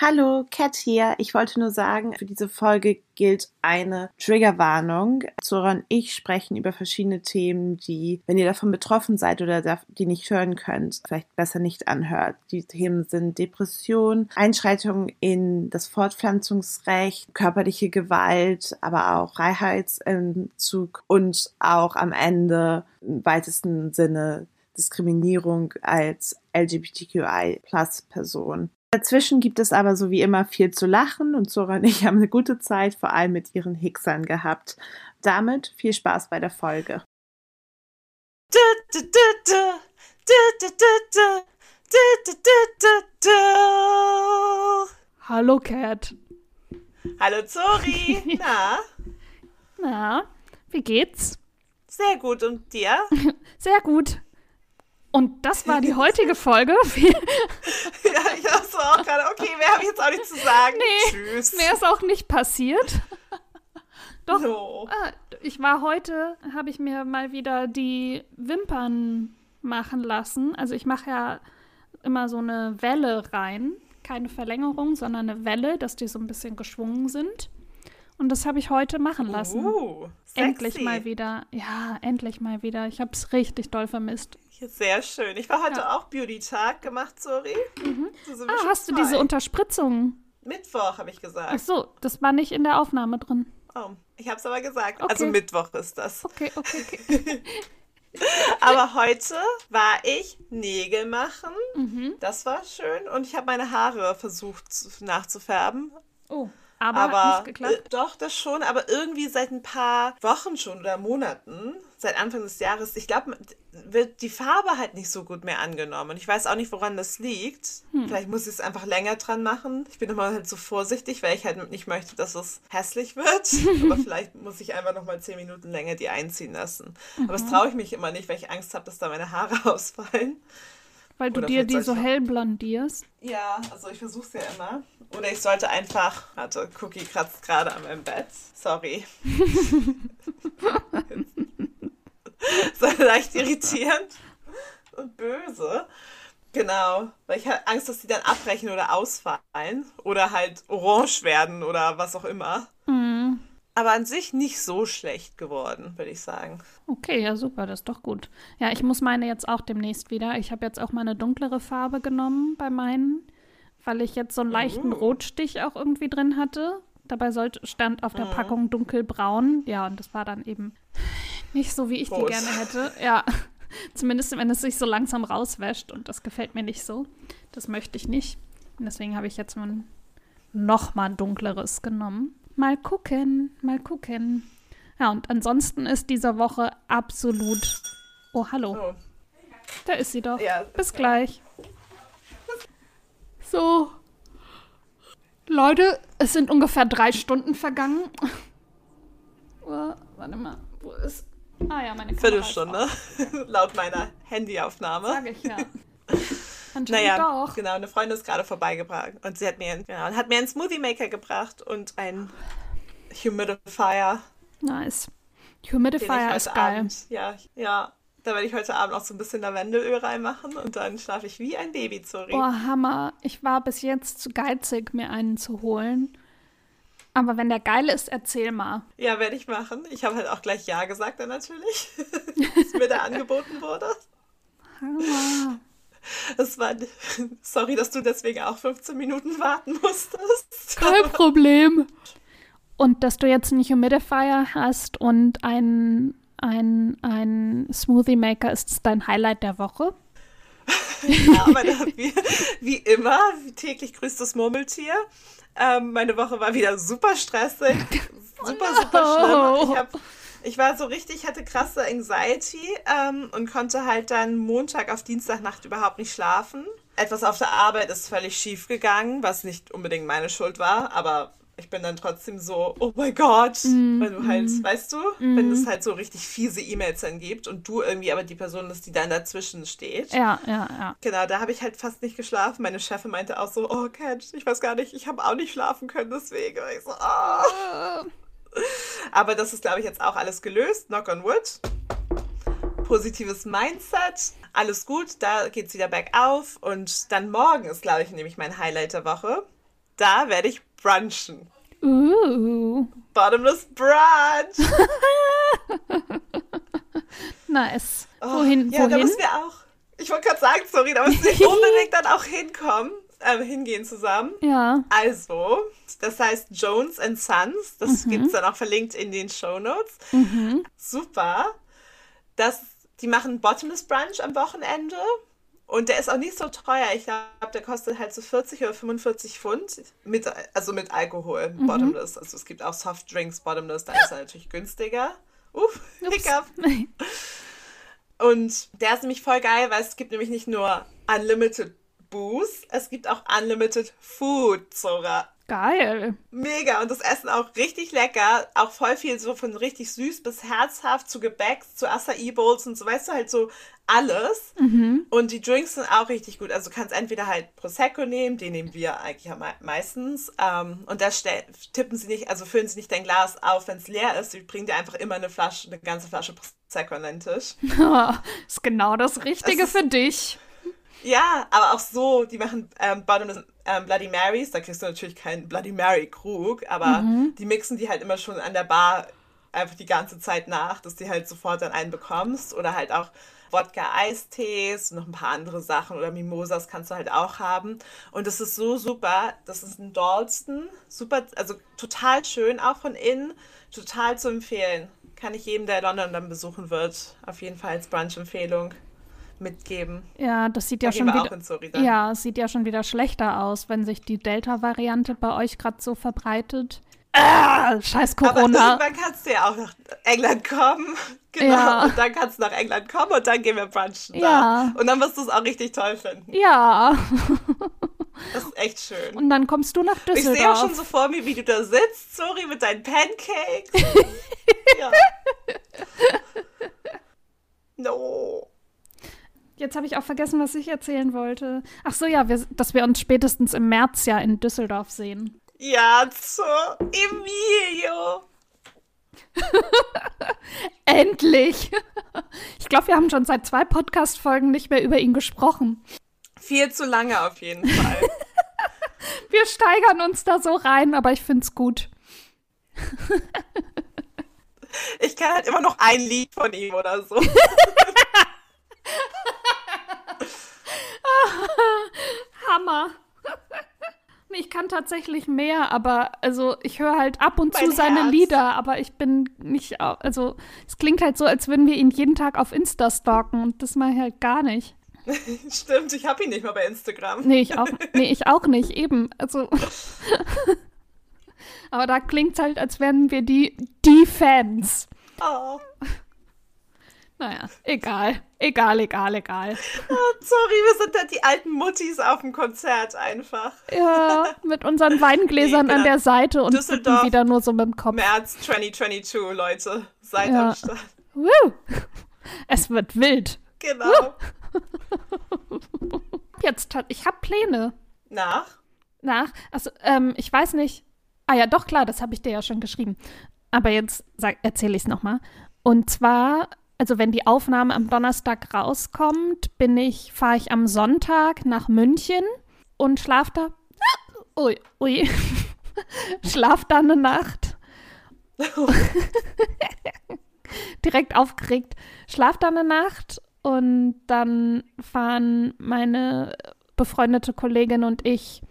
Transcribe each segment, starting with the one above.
Hallo, Cat hier. Ich wollte nur sagen, für diese Folge gilt eine Triggerwarnung. Zora und ich sprechen über verschiedene Themen, die, wenn ihr davon betroffen seid oder die nicht hören könnt, vielleicht besser nicht anhört. Die Themen sind Depression, Einschreitungen in das Fortpflanzungsrecht, körperliche Gewalt, aber auch Freiheitsentzug und auch am Ende im weitesten Sinne Diskriminierung als LGBTQI-Plus-Person. Dazwischen gibt es aber so wie immer viel zu lachen und Zora und ich haben eine gute Zeit, vor allem mit ihren Hicksern gehabt. Damit viel Spaß bei der Folge. Hallo Cat. Hallo Zori. Na? Na, wie geht's? Sehr gut und dir? Sehr gut. Und das war die heutige Folge. ja, ich dachte auch gerade, okay, mehr habe ich jetzt auch nicht zu sagen. Nee, Tschüss. Mehr ist auch nicht passiert. Doch, no. äh, ich war heute, habe ich mir mal wieder die Wimpern machen lassen. Also ich mache ja immer so eine Welle rein. Keine Verlängerung, sondern eine Welle, dass die so ein bisschen geschwungen sind. Und das habe ich heute machen lassen. Uh, endlich mal wieder. Ja, endlich mal wieder. Ich habe es richtig doll vermisst. Sehr schön. Ich war heute ja. auch Beauty-Tag gemacht, sorry. Mhm. Ah, hast du diese Unterspritzung? Mittwoch, habe ich gesagt. Ach so, das war nicht in der Aufnahme drin. Oh, ich habe es aber gesagt. Okay. Also Mittwoch ist das. Okay, okay, okay. aber heute war ich Nägel machen. Mhm. Das war schön. Und ich habe meine Haare versucht nachzufärben. Oh. Aber, aber nicht geklappt? Äh, doch, das schon, aber irgendwie seit ein paar Wochen schon oder Monaten, seit Anfang des Jahres, ich glaube, wird die Farbe halt nicht so gut mehr angenommen. Und ich weiß auch nicht, woran das liegt. Hm. Vielleicht muss ich es einfach länger dran machen. Ich bin immer halt so vorsichtig, weil ich halt nicht möchte, dass es hässlich wird. aber vielleicht muss ich einfach nochmal zehn Minuten länger die einziehen lassen. Mhm. Aber das mhm. traue ich mich immer nicht, weil ich Angst habe, dass da meine Haare ausfallen. Weil du Oder dir die so hell blondierst? Ja, also ich versuche es ja immer. Oder ich sollte einfach. Warte, Cookie kratzt gerade an meinem Bett. Sorry. so leicht irritierend und böse. Genau, weil ich habe Angst, dass die dann abbrechen oder ausfallen oder halt orange werden oder was auch immer. Mhm. Aber an sich nicht so schlecht geworden, würde ich sagen. Okay, ja super, das ist doch gut. Ja, ich muss meine jetzt auch demnächst wieder. Ich habe jetzt auch mal eine dunklere Farbe genommen bei meinen, weil ich jetzt so einen leichten uh. Rotstich auch irgendwie drin hatte. Dabei sollte, stand auf der uh. Packung dunkelbraun. Ja, und das war dann eben nicht so, wie ich Prost. die gerne hätte. Ja, zumindest wenn es sich so langsam rauswäscht und das gefällt mir nicht so. Das möchte ich nicht. Und deswegen habe ich jetzt mal noch mal dunkleres genommen. Mal gucken, mal gucken. Ja, und ansonsten ist diese Woche absolut. Oh, hallo. Oh. Da ist sie doch. Ja, Bis gleich. So. Leute, es sind ungefähr drei Stunden vergangen. Oh, warte mal, wo ist. Ah ja, meine Kamera Viertelstunde, laut meiner Handyaufnahme. Sag ich ja. naja, doch. genau, eine Freundin ist gerade vorbeigebracht und sie hat mir, genau, hat mir einen Smoothie Maker gebracht und ein Humidifier. Nice. Humidifier ist geil. Abend, ja, ja. Da werde ich heute Abend auch so ein bisschen Lavendelöl reinmachen und dann schlafe ich wie ein Baby, sorry. Boah, Hammer. Ich war bis jetzt zu geizig, mir einen zu holen. Aber wenn der geil ist, erzähl mal. Ja, werde ich machen. Ich habe halt auch gleich Ja gesagt dann natürlich, als mir da angeboten wurde. Hammer. Es war. Sorry, dass du deswegen auch 15 Minuten warten musstest. Kein Problem. Und dass du jetzt einen Humidifier hast und ein, ein, ein Smoothie Maker ist dein Highlight der Woche? ja, aber wie, wie immer, täglich grüßt das Murmeltier. Ähm, meine Woche war wieder super stressig, super, oh no. super schlimm. Ich habe ich war so richtig, hatte krasse Anxiety ähm, und konnte halt dann Montag auf Dienstagnacht überhaupt nicht schlafen. Etwas auf der Arbeit ist völlig schief gegangen, was nicht unbedingt meine Schuld war, aber ich bin dann trotzdem so, oh mein Gott, mm, weil du halt, mm, weißt du, mm. wenn es halt so richtig fiese E-Mails dann gibt und du irgendwie aber die Person bist, die dann dazwischen steht. Ja, ja, ja. Genau, da habe ich halt fast nicht geschlafen. Meine Chefin meinte auch so, oh Cat, ich weiß gar nicht, ich habe auch nicht schlafen können deswegen. Und ich so, oh. Aber das ist, glaube ich, jetzt auch alles gelöst. Knock on wood. Positives Mindset. Alles gut, da geht es wieder bergauf. Und dann morgen ist, glaube ich, nämlich mein Highlight der Woche. Da werde ich brunchen. Uh. Bottomless Brunch. nice. wohin? Oh, ja, wohin? da müssen wir auch. Ich wollte gerade sagen, sorry, da müssen wir unbedingt dann auch hinkommen, äh, hingehen zusammen. Ja. Also, das heißt Jones and Sons. Das Mhm. gibt es dann auch verlinkt in den Show Notes. Mhm. Super. Das, die machen Bottomless Brunch am Wochenende. Und der ist auch nicht so teuer. Ich glaube, der kostet halt so 40 oder 45 Pfund. Mit, also mit Alkohol, Mhm. Bottomless. Also es gibt auch Softdrinks Bottomless, da ist er natürlich günstiger. Uff. Hiccup. Und der ist nämlich voll geil, weil es gibt nämlich nicht nur Unlimited Booze, es gibt auch Unlimited Food, Zora. Geil. Mega und das Essen auch richtig lecker. Auch voll viel so von richtig süß bis herzhaft zu Gebäck, zu Acai Bowls und so, weißt du, halt so alles. Mhm. Und die Drinks sind auch richtig gut. Also du kannst entweder halt Prosecco nehmen, den nehmen wir eigentlich meistens. Ähm, und da tippen sie nicht, also füllen sie nicht dein Glas auf, wenn es leer ist. Sie bringen dir einfach immer eine Flasche, eine ganze Flasche Prosecco an den Tisch. ist genau das Richtige ist- für dich. Ja, aber auch so, die machen ähm, Bottomless ähm, Bloody Marys, da kriegst du natürlich keinen Bloody Mary Krug, aber die mixen die halt immer schon an der Bar einfach die ganze Zeit nach, dass du halt sofort dann einen bekommst oder halt auch Wodka-Eistees und noch ein paar andere Sachen. Oder Mimosas kannst du halt auch haben. Und das ist so super, das ist ein Dalston, super, also total schön, auch von innen, total zu empfehlen. Kann ich jedem, der London dann besuchen wird, auf jeden Fall als Brunch-Empfehlung mitgeben. Ja, das sieht ja Da schon wieder. dann. Ja, sieht ja schon wieder schlechter aus, wenn sich die Delta-Variante bei euch gerade so verbreitet. Ah, scheiß Aber Corona. irgendwann kannst du ja auch nach England kommen. Genau. Ja. Und dann kannst du nach England kommen und dann gehen wir brunchen Ja. da. Und dann wirst du es auch richtig toll finden. Ja, Das ist echt schön. und dann kommst du nach Ich sehe auch Düsseldorf. schon so vor mir, wie du da sitzt, sorry, mit deinen Pancakes. ja. No. Jetzt habe ich auch vergessen, was ich erzählen wollte. Ach so, ja, wir, dass wir uns spätestens im März ja in Düsseldorf sehen. Ja, so. Emilio. Endlich! Ich glaube, wir haben schon seit zwei Podcast-Folgen nicht mehr über ihn gesprochen. Viel zu lange auf jeden Fall. Wir steigern uns da so rein, aber ich find's gut. Ich kann halt immer noch ein Lied von ihm oder so. Hammer! Ich kann tatsächlich mehr, aber also ich höre halt ab und zu Mein seine Herz. Lieder, aber ich bin nicht, also es klingt halt so, als würden wir ihn jeden Tag auf Insta stalken und das mache ich halt gar nicht. Stimmt, ich habe ihn nicht mal bei Instagram. Nee, ich auch, nee, ich auch nicht, eben. Also. Aber da klingt's halt, als wären wir die, die Fans. Oh. Naja, egal. Egal, egal, egal. Sorry, wir sind da die alten Muttis auf dem Konzert einfach. Ja, mit unseren Weingläsern Nee, an der Seite und Düsseldorf. wieder nur so mit dem Kopf. März 2022, Leute. Seid Ja. am Start. Woo! Es wird wild. Genau. Jetzt, hat- ich habe Pläne. Nach? Nach, also, ähm, ich weiß nicht. Ah ja, doch, klar, das habe ich dir ja schon geschrieben. Aber jetzt erzähle ich es nochmal. Und zwar, also wenn die Aufnahme am Donnerstag rauskommt, bin ich, fahre ich am Sonntag nach München und schlaf da. Ui, ui. schlaf da eine Nacht. Direkt aufgeregt. Schlaf da eine Nacht und dann fahren meine befreundete Kollegin und ich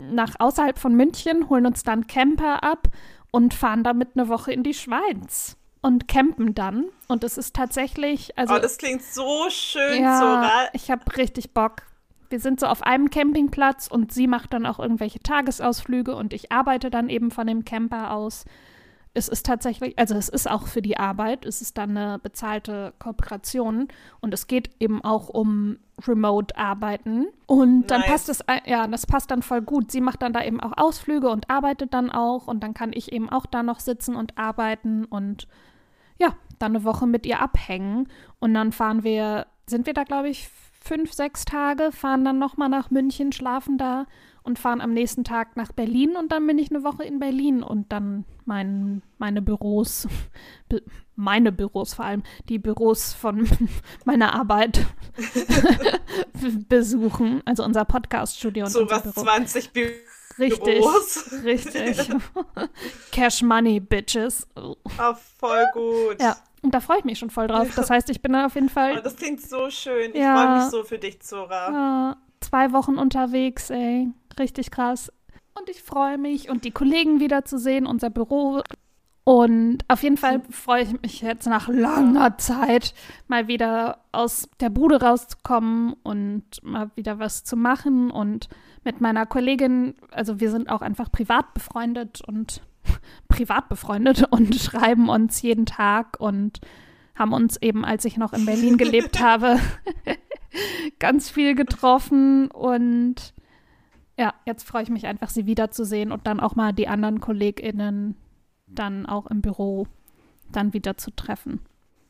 nach außerhalb von München, holen uns dann Camper ab und fahren damit eine Woche in die Schweiz und campen dann. Und es ist tatsächlich, also oh, das klingt so schön, ja, Zora. ich habe richtig Bock. Wir sind so auf einem Campingplatz und sie macht dann auch irgendwelche Tagesausflüge und ich arbeite dann eben von dem Camper aus. Es ist tatsächlich, also es ist auch für die Arbeit, es ist dann eine bezahlte Kooperation und es geht eben auch um Remote-Arbeiten. Und dann Nice. passt es, äh, ja, das passt dann voll gut. Sie macht dann da eben auch Ausflüge und arbeitet dann auch und dann kann ich eben auch da noch sitzen und arbeiten und ja, dann eine Woche mit ihr abhängen. Und dann fahren wir, sind wir da, glaube ich, fünf, sechs Tage, fahren dann nochmal nach München, schlafen da und fahren am nächsten Tag nach Berlin und dann bin ich eine Woche in Berlin und dann mein, meine Büros, be, meine Büros vor allem, die Büros von meiner Arbeit besuchen, also unser Podcast-Studio und unser Zoras Büro. 20 Büros Richtig, richtig. Cash Money, Bitches. Oh, voll gut. Ja, und da freue ich mich schon voll drauf. Das heißt, ich bin da auf jeden Fall. Oh, das klingt so schön. Ich ja, freue mich so für dich, Zora. Ja, zwei Wochen unterwegs, ey. Richtig krass. Und ich freue mich und die Kollegen wiederzusehen, unser Büro. Und auf jeden Fall freue ich mich jetzt nach langer Zeit mal wieder aus der Bude rauszukommen und mal wieder was zu machen und mit meiner Kollegin, also wir sind auch einfach privat befreundet und privat befreundet und schreiben uns jeden Tag und haben uns eben, als ich noch in Berlin gelebt habe, ganz viel getroffen und ja, jetzt freue ich mich einfach, sie wiederzusehen und dann auch mal die anderen KollegInnen dann auch im Büro dann wieder zu treffen.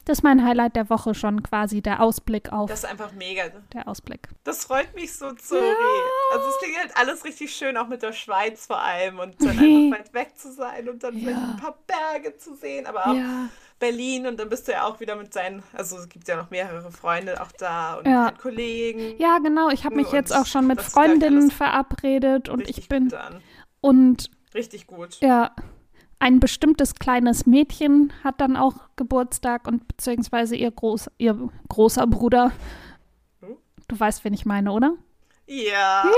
Das ist mein Highlight der Woche schon quasi, der Ausblick auf. Das ist einfach mega. Der Ausblick. Das freut mich so, Zuri. Ja. Also es klingt halt alles richtig schön, auch mit der Schweiz vor allem und dann einfach weit weg zu sein und dann ja. vielleicht ein paar Berge zu sehen, aber auch ja. Berlin und dann bist du ja auch wieder mit seinen, also es gibt ja noch mehrere Freunde auch da und ja. Kollegen. Ja, genau. Ich habe mich jetzt auch schon mit Freundinnen verabredet und ich bin und richtig gut. Ja ein bestimmtes kleines Mädchen hat dann auch Geburtstag und beziehungsweise ihr, Groß, ihr großer Bruder. Du weißt, wen ich meine, oder? Ja. Ja,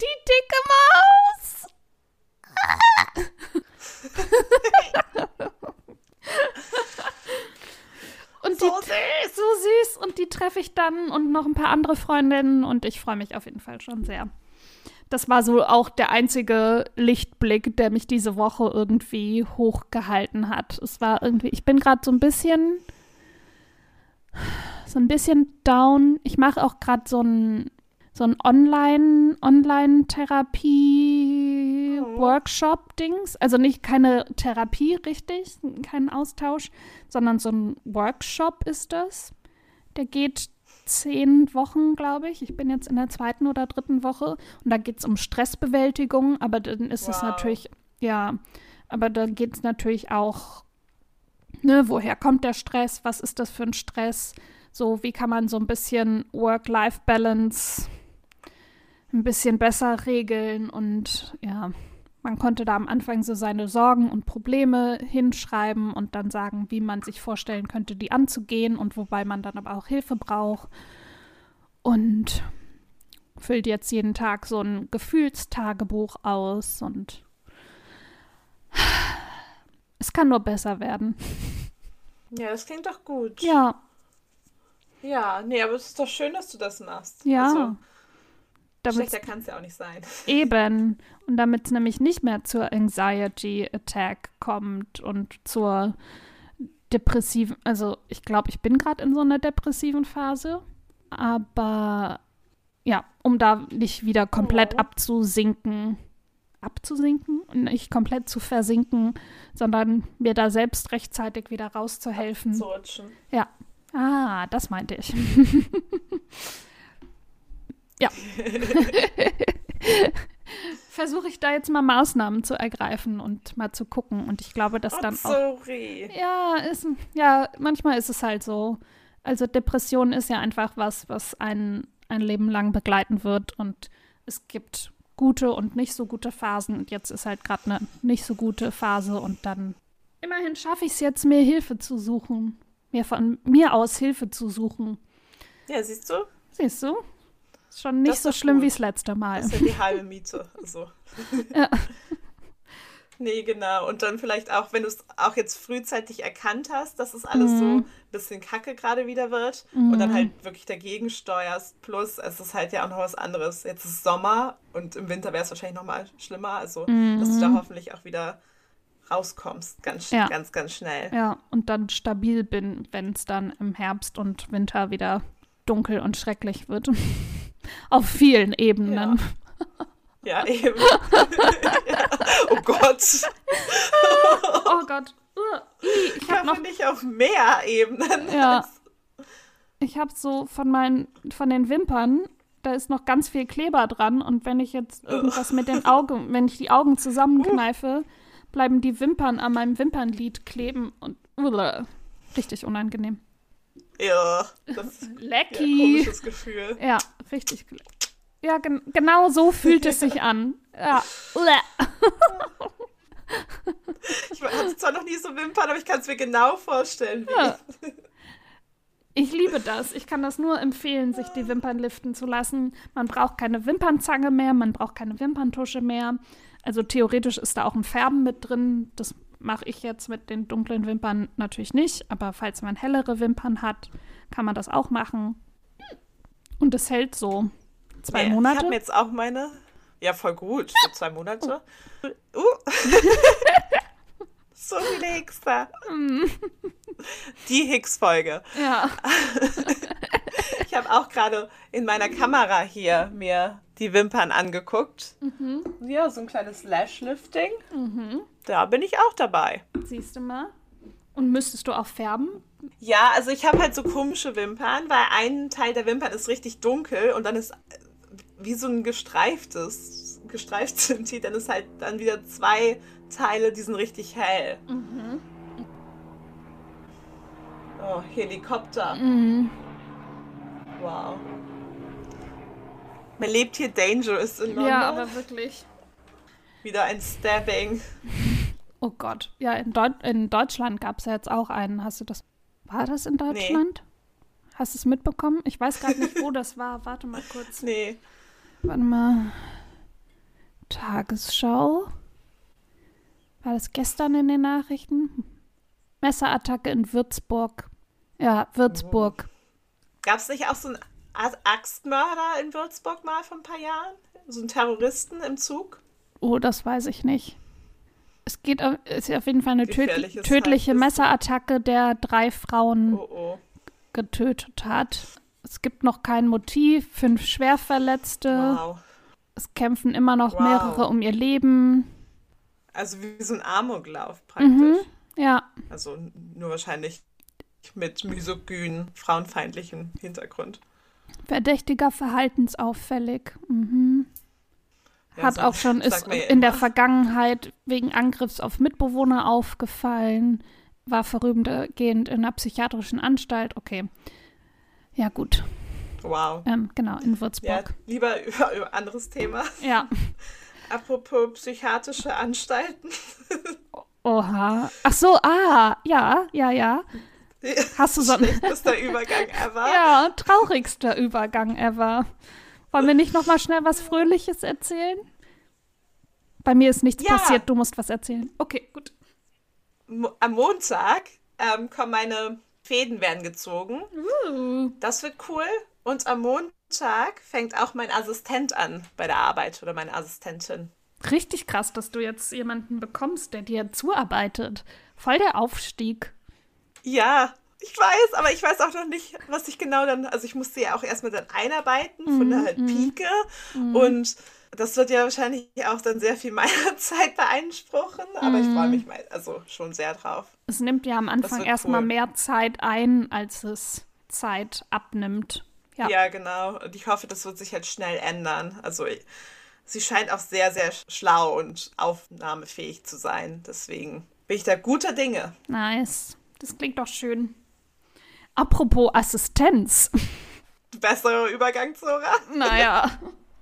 die dicke Maus. und so die, süß. So süß. Und die treffe ich dann und noch ein paar andere Freundinnen und ich freue mich auf jeden Fall schon sehr das war so auch der einzige Lichtblick, der mich diese Woche irgendwie hochgehalten hat. Es war irgendwie, ich bin gerade so ein bisschen, so ein bisschen down. Ich mache auch gerade so ein, so ein Online, Online-Therapie-Workshop-Dings. Also nicht keine Therapie, richtig, kein Austausch, sondern so ein Workshop ist das. Der geht zehn Wochen, glaube ich. Ich bin jetzt in der zweiten oder dritten Woche und da geht es um Stressbewältigung, aber dann ist wow. es natürlich, ja, aber da geht es natürlich auch, ne, woher kommt der Stress? Was ist das für ein Stress? So, wie kann man so ein bisschen Work-Life-Balance ein bisschen besser regeln und ja, man konnte da am Anfang so seine Sorgen und Probleme hinschreiben und dann sagen, wie man sich vorstellen könnte, die anzugehen und wobei man dann aber auch Hilfe braucht. Und füllt jetzt jeden Tag so ein Gefühlstagebuch aus und es kann nur besser werden. Ja, das klingt doch gut. Ja. Ja, nee, aber es ist doch schön, dass du das machst. Ja. Also, Schlechter kann es ja auch nicht sein. Eben. Und damit es nämlich nicht mehr zur Anxiety Attack kommt und zur depressiven, also ich glaube, ich bin gerade in so einer depressiven Phase, aber ja, um da nicht wieder komplett oh. abzusinken, abzusinken und nicht komplett zu versinken, sondern mir da selbst rechtzeitig wieder rauszuhelfen. Abzurutschen. Ja. Ah, das meinte ich. Ja. Versuche ich da jetzt mal Maßnahmen zu ergreifen und mal zu gucken. Und ich glaube, dass oh, dann sorry. auch. Ja, ist, ja, manchmal ist es halt so. Also Depression ist ja einfach was, was einen ein Leben lang begleiten wird. Und es gibt gute und nicht so gute Phasen. Und jetzt ist halt gerade eine nicht so gute Phase. Und dann immerhin schaffe ich es jetzt, mir Hilfe zu suchen. Mir von mir aus Hilfe zu suchen. Ja, siehst du? Siehst du? Schon nicht so schlimm wie das letzte Mal. Das ist ja die halbe Miete. So. ja. Nee, genau. Und dann vielleicht auch, wenn du es auch jetzt frühzeitig erkannt hast, dass es alles mhm. so ein bisschen kacke gerade wieder wird mhm. und dann mhm. halt wirklich dagegen steuerst. Plus, es ist halt ja auch noch was anderes. Jetzt ist Sommer und im Winter wäre es wahrscheinlich noch mal schlimmer. Also, mhm. dass du da hoffentlich auch wieder rauskommst. Ganz, ja. ganz, ganz schnell. Ja, und dann stabil bin, wenn es dann im Herbst und Winter wieder dunkel und schrecklich wird. Auf vielen Ebenen. Ja, ja eben. ja. Oh Gott. oh Gott. Ich habe noch nicht auf mehr Ebenen. Ja. Ich habe so von meinen, von den Wimpern, da ist noch ganz viel Kleber dran und wenn ich jetzt irgendwas mit den Augen, wenn ich die Augen zusammenkneife, bleiben die Wimpern an meinem Wimpernlid kleben und richtig unangenehm. Ja, das ist Lecky. ein komisches Gefühl. Ja, richtig. Ja, gen genau so fühlt es sich an. Ja. ich hatte zwar noch nie so Wimpern, aber ich kann es mir genau vorstellen. Ja. Ich liebe das. Ich kann das nur empfehlen, sich die Wimpern liften zu lassen. Man braucht keine Wimpernzange mehr, man braucht keine Wimperntusche mehr. Also theoretisch ist da auch ein Färben mit drin. Das mache ich jetzt mit den dunklen Wimpern natürlich nicht. Aber falls man hellere Wimpern hat, kann man das auch machen. Und es hält so zwei nee, Monate. Ich habe jetzt auch meine. Ja, voll gut. Für zwei Monate. Uh. uh. so viele Hexer. Mm. Die Hicks-Folge. Ja. ich habe auch gerade in meiner Kamera hier mir die Wimpern angeguckt. Mhm. Ja, so ein kleines Lashlifting. Mhm. Da bin ich auch dabei. Siehst du mal. Und müsstest du auch färben? Ja, also ich habe halt so komische Wimpern, weil ein Teil der Wimpern ist richtig dunkel und dann ist wie so ein gestreiftes, gestreift sind die, dann ist halt dann wieder zwei Teile, die sind richtig hell. Mhm. Oh, Helikopter. Mhm. Wow. Man lebt hier dangerous in London. Ja, aber wirklich. Wieder ein Stabbing. Oh Gott. Ja, in, Deu in Deutschland gab es ja jetzt auch einen. Hast du das? War das in Deutschland? Nee. Hast du es mitbekommen? Ich weiß gerade nicht, wo das war. Warte mal kurz. Nee. Warte mal. Tagesschau. War das gestern in den Nachrichten? Messerattacke in Würzburg. Ja, Würzburg. Gab es nicht auch so einen Axtmörder in Würzburg mal vor ein paar Jahren? So einen Terroristen im Zug? Oh, das weiß ich nicht. Es geht ist auf jeden Fall eine tödliche, tödliche Messerattacke, der drei Frauen oh, oh. getötet hat. Es gibt noch kein Motiv, fünf Schwerverletzte. Wow. Es kämpfen immer noch wow. mehrere um ihr Leben. Also wie so ein Amoklauf praktisch. Mhm, ja. Also nur wahrscheinlich mit misogynen, frauenfeindlichem Hintergrund. Verdächtiger verhaltensauffällig. Mhm. Ja, Hat auch schon, ist in der Vergangenheit wegen Angriffs auf Mitbewohner aufgefallen, war vorübergehend in einer psychiatrischen Anstalt. Okay. Ja, gut. Wow. Ähm, genau, in Würzburg. Ja, lieber über, über anderes Thema. Ja. Apropos psychiatrische Anstalten. Oha. Ach so, ah, ja, ja, ja. Hast du so. Schlechtester Übergang ever. Ja, traurigster Übergang ever. Wollen wir nicht noch mal schnell was Fröhliches erzählen? Bei mir ist nichts ja. passiert, du musst was erzählen. Okay, gut. Am Montag ähm, kommen meine Fäden werden gezogen. Uh. Das wird cool. Und am Montag fängt auch mein Assistent an bei der Arbeit oder meine Assistentin. Richtig krass, dass du jetzt jemanden bekommst, der dir zuarbeitet. Voll der Aufstieg. Ja, ich weiß, aber ich weiß auch noch nicht, was ich genau dann. Also ich musste ja auch erstmal dann einarbeiten von der halt mhm, Pike. Mhm. Und das wird ja wahrscheinlich auch dann sehr viel meiner Zeit beeinspruchen. Aber ich freue mhm. mich mal, also schon sehr drauf. Es nimmt ja am Anfang erstmal cool. mehr Zeit ein, als es Zeit abnimmt. Ja. ja, genau. Und ich hoffe, das wird sich halt schnell ändern. Also ich, sie scheint auch sehr, sehr schlau und aufnahmefähig zu sein. Deswegen bin ich da guter Dinge. Nice. Das klingt doch schön. Apropos Assistenz. Besserer Übergang, Zora? Naja,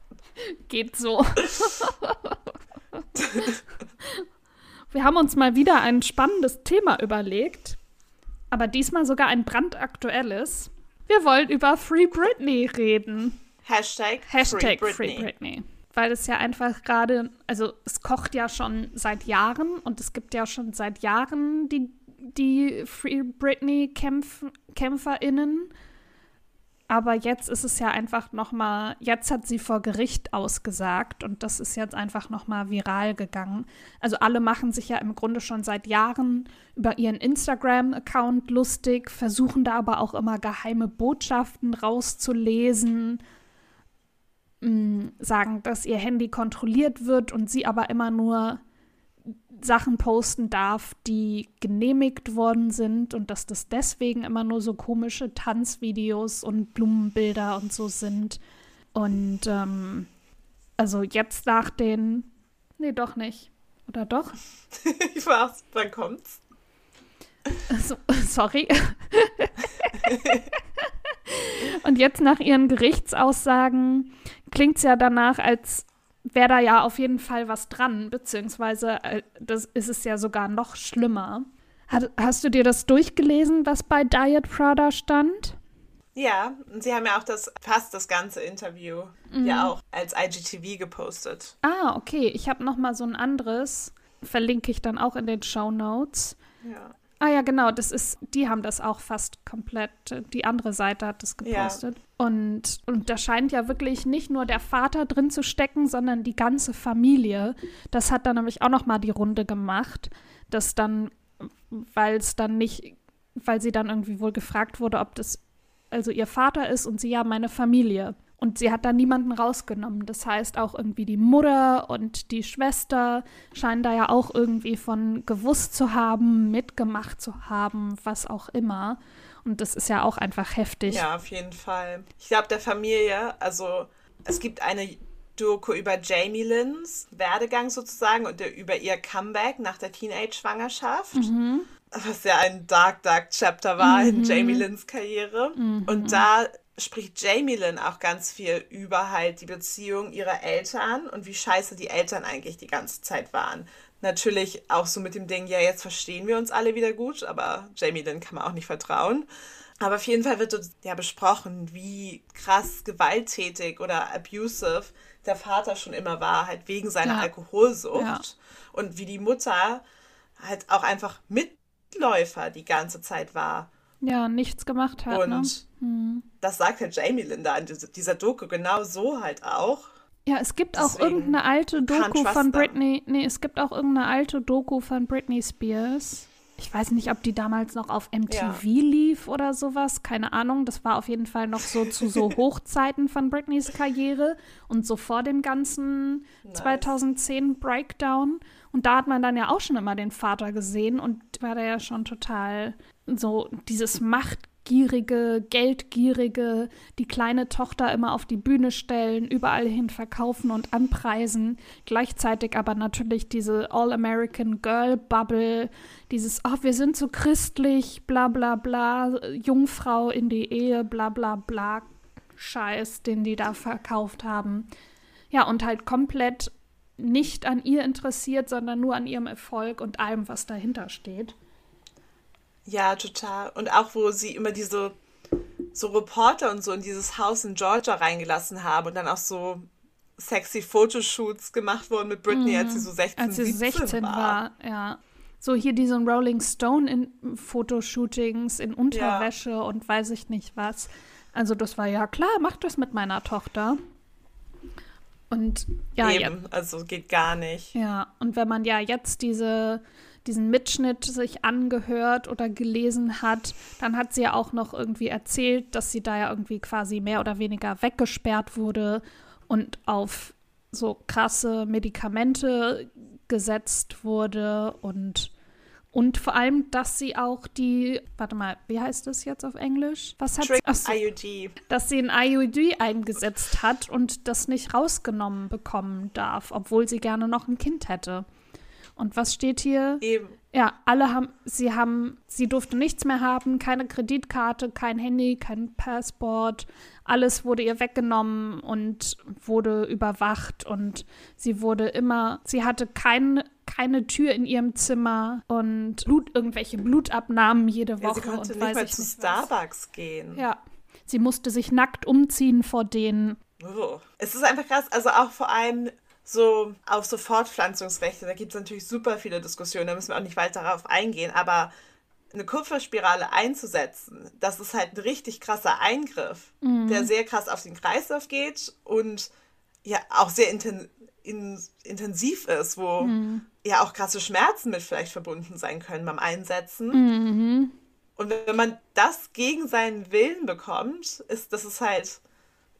geht so. Wir haben uns mal wieder ein spannendes Thema überlegt, aber diesmal sogar ein brandaktuelles. Wir wollen über Free Britney reden. Hashtag, Hashtag Free, Britney. Free Britney. Weil es ja einfach gerade, also es kocht ja schon seit Jahren und es gibt ja schon seit Jahren die die Free Britney-KämpferInnen. Aber jetzt ist es ja einfach noch mal, jetzt hat sie vor Gericht ausgesagt und das ist jetzt einfach noch mal viral gegangen. Also alle machen sich ja im Grunde schon seit Jahren über ihren Instagram-Account lustig, versuchen da aber auch immer geheime Botschaften rauszulesen, mm, sagen, dass ihr Handy kontrolliert wird und sie aber immer nur Sachen posten darf, die genehmigt worden sind und dass das deswegen immer nur so komische Tanzvideos und Blumenbilder und so sind. Und ähm, also jetzt nach den. Nee, doch nicht. Oder doch? ich war's, wann kommt's? So, sorry. und jetzt nach ihren Gerichtsaussagen klingt es ja danach, als wäre da ja auf jeden Fall was dran, beziehungsweise äh, das ist es ja sogar noch schlimmer. Hat, hast du dir das durchgelesen, was bei Diet Prada stand? Ja, und sie haben ja auch das fast das ganze Interview mhm. ja auch als IGTV gepostet. Ah, okay. Ich habe noch mal so ein anderes, verlinke ich dann auch in den Show Notes. Ja. Ah ja, genau, das ist, die haben das auch fast komplett, die andere Seite hat das gepostet. Ja. Und, und da scheint ja wirklich nicht nur der Vater drin zu stecken, sondern die ganze Familie. Das hat dann nämlich auch noch mal die Runde gemacht, dass dann, weil es dann nicht, weil sie dann irgendwie wohl gefragt wurde, ob das also ihr Vater ist und sie ja meine Familie. Und sie hat da niemanden rausgenommen. Das heißt, auch irgendwie die Mutter und die Schwester scheinen da ja auch irgendwie von gewusst zu haben, mitgemacht zu haben, was auch immer. Und das ist ja auch einfach heftig. Ja, auf jeden Fall. Ich glaube, der Familie, also es gibt eine Doku über Jamie Lynns Werdegang sozusagen und über ihr Comeback nach der Teenage-Schwangerschaft. Mhm. Was ja ein Dark, Dark Chapter war mhm. in Jamie Lynns Karriere. Mhm. Und da spricht Jamie Lynn auch ganz viel über halt die Beziehung ihrer Eltern und wie scheiße die Eltern eigentlich die ganze Zeit waren. Natürlich auch so mit dem Ding, ja, jetzt verstehen wir uns alle wieder gut, aber Jamie Lynn kann man auch nicht vertrauen. Aber auf jeden Fall wird ja besprochen, wie krass gewalttätig oder abusive der Vater schon immer war, halt wegen seiner ja. Alkoholsucht. Ja. Und wie die Mutter halt auch einfach Mitläufer die ganze Zeit war. Ja, nichts gemacht hat. Ne? Und ne? hm. das sagt halt Jamie Linda in dieser Doku genau so halt auch. Ja, es gibt Deswegen auch irgendeine alte Doku von Britney. Nee, es gibt auch irgendeine alte Doku von Britney Spears. Ich weiß nicht, ob die damals noch auf MTV ja. lief oder sowas. Keine Ahnung. Das war auf jeden Fall noch so zu so Hochzeiten von Britneys Karriere und so vor dem ganzen nice. 2010 Breakdown. Und da hat man dann ja auch schon immer den Vater gesehen und war da ja schon total so dieses machtgierige, geldgierige, die kleine Tochter immer auf die Bühne stellen, überall hin verkaufen und anpreisen, gleichzeitig aber natürlich diese All-American Girl Bubble, dieses, oh, wir sind so christlich, bla bla bla, Jungfrau in die Ehe, bla bla bla, Scheiß, den die da verkauft haben. Ja, und halt komplett nicht an ihr interessiert, sondern nur an ihrem Erfolg und allem, was dahinter steht. Ja, total. Und auch, wo sie immer diese so Reporter und so in dieses Haus in Georgia reingelassen haben und dann auch so sexy Fotoshoots gemacht wurden mit Britney, mhm. als sie so 16, als sie 16 war. war. Ja. So hier diese Rolling Stone in Fotoshootings in Unterwäsche ja. und weiß ich nicht was. Also das war ja klar, mach das mit meiner Tochter. Und ja, Eben, ja. also geht gar nicht. Ja, und wenn man ja jetzt diese diesen Mitschnitt sich angehört oder gelesen hat, dann hat sie ja auch noch irgendwie erzählt, dass sie da ja irgendwie quasi mehr oder weniger weggesperrt wurde und auf so krasse Medikamente gesetzt wurde und und vor allem, dass sie auch die, warte mal, wie heißt das jetzt auf Englisch? Was hat Trick sie, IUD. Dass sie ein IUD eingesetzt hat und das nicht rausgenommen bekommen darf, obwohl sie gerne noch ein Kind hätte. Und was steht hier? Eben. Ja, alle haben, sie haben, sie durfte nichts mehr haben, keine Kreditkarte, kein Handy, kein Passport. Alles wurde ihr weggenommen und wurde überwacht und sie wurde immer, sie hatte kein, keine Tür in ihrem Zimmer und Blut, irgendwelche Blutabnahmen jede Woche. Ja, sie konnte und nicht weiß mal zu nicht Starbucks was. gehen. Ja, sie musste sich nackt umziehen vor denen. Oh. Es ist einfach krass, also auch vor allem so auf so Fortpflanzungsrechte, da gibt es natürlich super viele Diskussionen, da müssen wir auch nicht weiter darauf eingehen, aber eine Kupferspirale einzusetzen, das ist halt ein richtig krasser Eingriff, mhm. der sehr krass auf den Kreislauf geht und ja auch sehr inten in, intensiv ist, wo mhm. ja auch krasse Schmerzen mit vielleicht verbunden sein können beim Einsetzen. Mhm. Und wenn man das gegen seinen Willen bekommt, ist das ist halt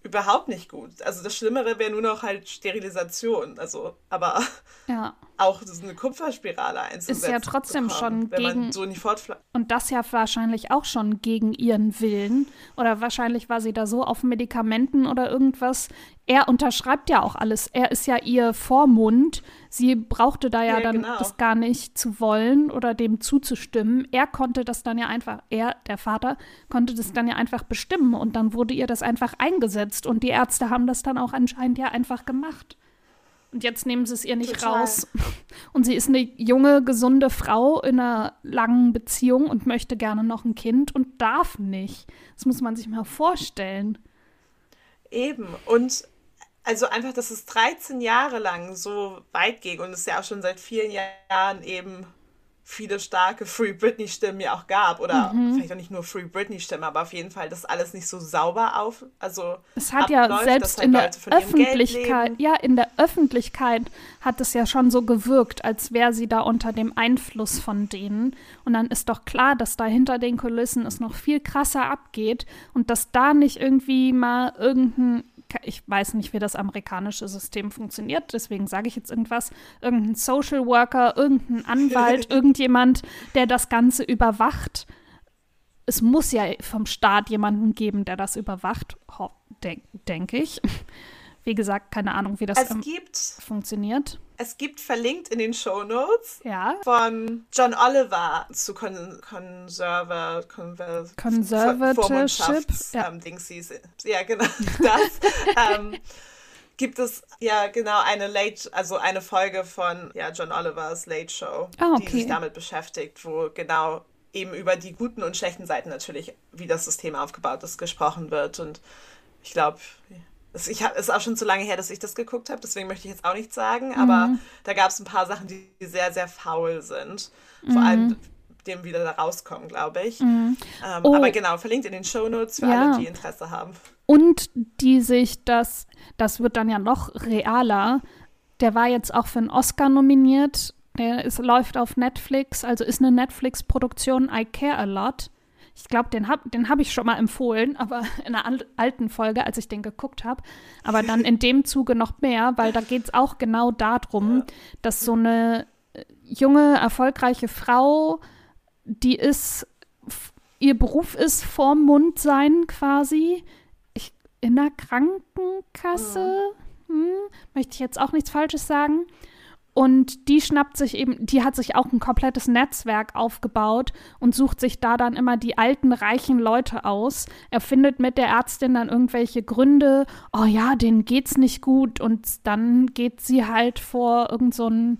überhaupt nicht gut. Also das Schlimmere wäre nur noch halt Sterilisation. Also, aber ja. Auch so eine Kupferspirale einzusetzen. Ist ja trotzdem bekommen, schon gegen. So nicht und das ja wahrscheinlich auch schon gegen ihren Willen. Oder wahrscheinlich war sie da so auf Medikamenten oder irgendwas. Er unterschreibt ja auch alles. Er ist ja ihr Vormund. Sie brauchte da ja, ja dann genau. das gar nicht zu wollen oder dem zuzustimmen. Er konnte das dann ja einfach, er, der Vater, konnte das dann ja einfach bestimmen und dann wurde ihr das einfach eingesetzt und die Ärzte haben das dann auch anscheinend ja einfach gemacht. Und jetzt nehmen sie es ihr nicht Total. raus. Und sie ist eine junge, gesunde Frau in einer langen Beziehung und möchte gerne noch ein Kind und darf nicht. Das muss man sich mal vorstellen. Eben. Und also einfach, dass es 13 Jahre lang so weit ging und es ja auch schon seit vielen Jahren eben viele starke Free Britney-Stimmen ja auch gab. Oder Mhm. vielleicht auch nicht nur Free Britney-Stimmen, aber auf jeden Fall, dass alles nicht so sauber auf. Also Es hat ja abläuft, selbst dass halt in der Öffentlichkeit, ja, in der Öffentlichkeit hat es ja schon so gewirkt, als wäre sie da unter dem Einfluss von denen. Und dann ist doch klar, dass da hinter den Kulissen es noch viel krasser abgeht und dass da nicht irgendwie mal irgendein ich weiß nicht, wie das amerikanische System funktioniert, deswegen sage ich jetzt irgendwas, irgendein Social Worker, irgendein Anwalt, irgendjemand, der das Ganze überwacht. Es muss ja vom Staat jemanden geben, der das überwacht, denke denk ich. Wie gesagt, keine Ahnung, wie das Es gibt, funktioniert. Es gibt verlinkt in den Show Notes Ja. von John Oliver zu Con Conserver, Conver Conservatorship, ja. ähm, Dingsies. Ja, genau. Das ähm, gibt es ja genau eine Late, also eine Folge von ja, John Olivers Late Show, die okay. sich damit beschäftigt, wo genau eben über die guten und schlechten Seiten natürlich, wie das System aufgebaut ist, gesprochen wird. Und ich glaube, ich hab- es ist auch schon zu lange her, dass ich das geguckt habe, deswegen möchte ich jetzt auch nichts sagen, aber Mhm. da gab es ein paar Sachen, die sehr, sehr faul sind. Vor allem dem wieder da rauskommen, glaube ich. Ähm, Mhm. Oh. Aber genau, verlinkt in den Shownotes für Ja. alle, die Interesse haben. Und die sich das, das wird dann ja noch realer, der war jetzt auch für einen Oscar nominiert. Der ist, läuft auf Netflix, also ist eine Netflix-Produktion I Care a Lot. Ich glaube, den habe den hab ich schon mal empfohlen, aber in einer al- alten Folge, als ich den geguckt habe. Aber dann in dem Zuge noch mehr, weil da geht es auch genau darum, dass so eine äh, junge, erfolgreiche Frau, die ist, ihr Beruf ist vorm Mund sein quasi. Ich, in der Krankenkasse, hm, möchte ich jetzt auch nichts Falsches sagen. Und die schnappt sich eben, die hat sich auch ein komplettes Netzwerk aufgebaut und sucht sich da dann immer die alten, reichen Leute aus. Er findet mit der Ärztin dann irgendwelche Gründe, oh ja, denen geht's nicht gut und dann geht sie halt vor irgend so ein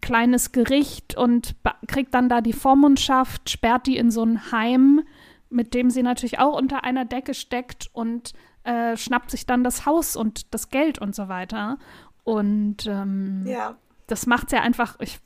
kleines Gericht und kriegt dann da die Vormundschaft, sperrt die in so ein Heim, mit dem sie natürlich auch unter einer Decke steckt und äh, schnappt sich dann das Haus und das Geld und so weiter. Und ähm, Ja. das macht ja einfach, ich,